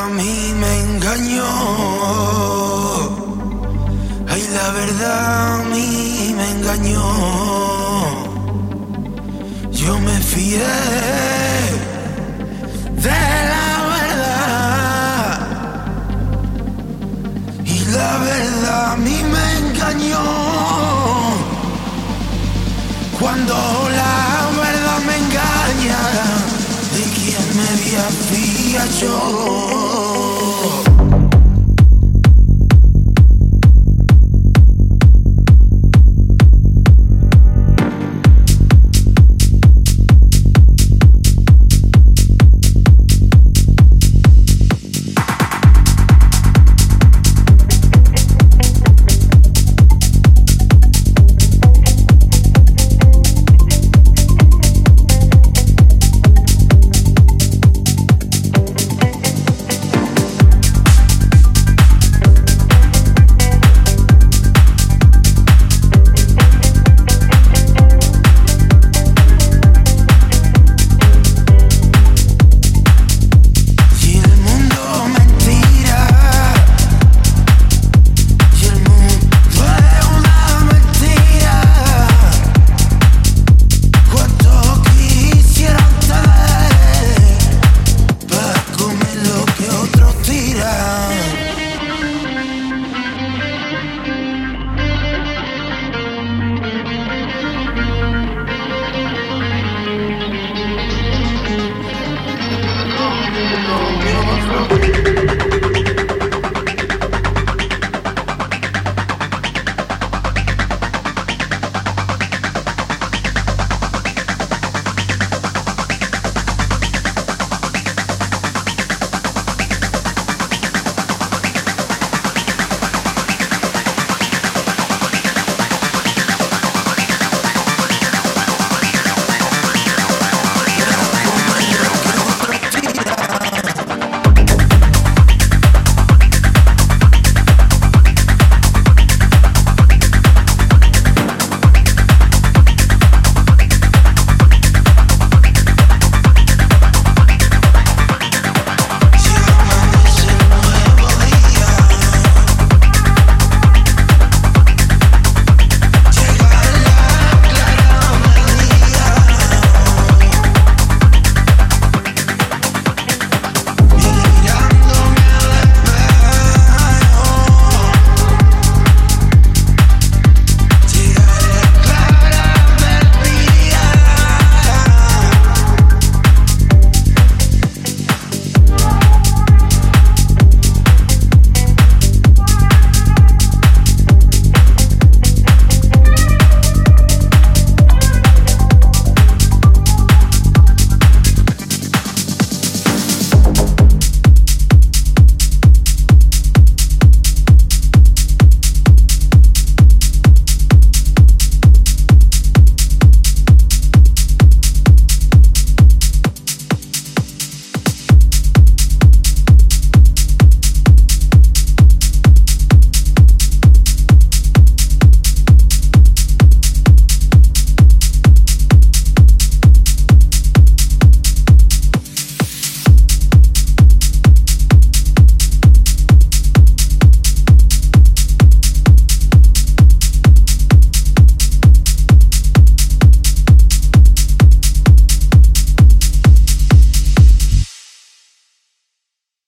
a mí me engañó. Ay, la verdad a mí me engañó. Yo me fié de la verdad. Y la verdad a mí me engañó. Cuando la verdad me engaña, ¿de quién me había yo?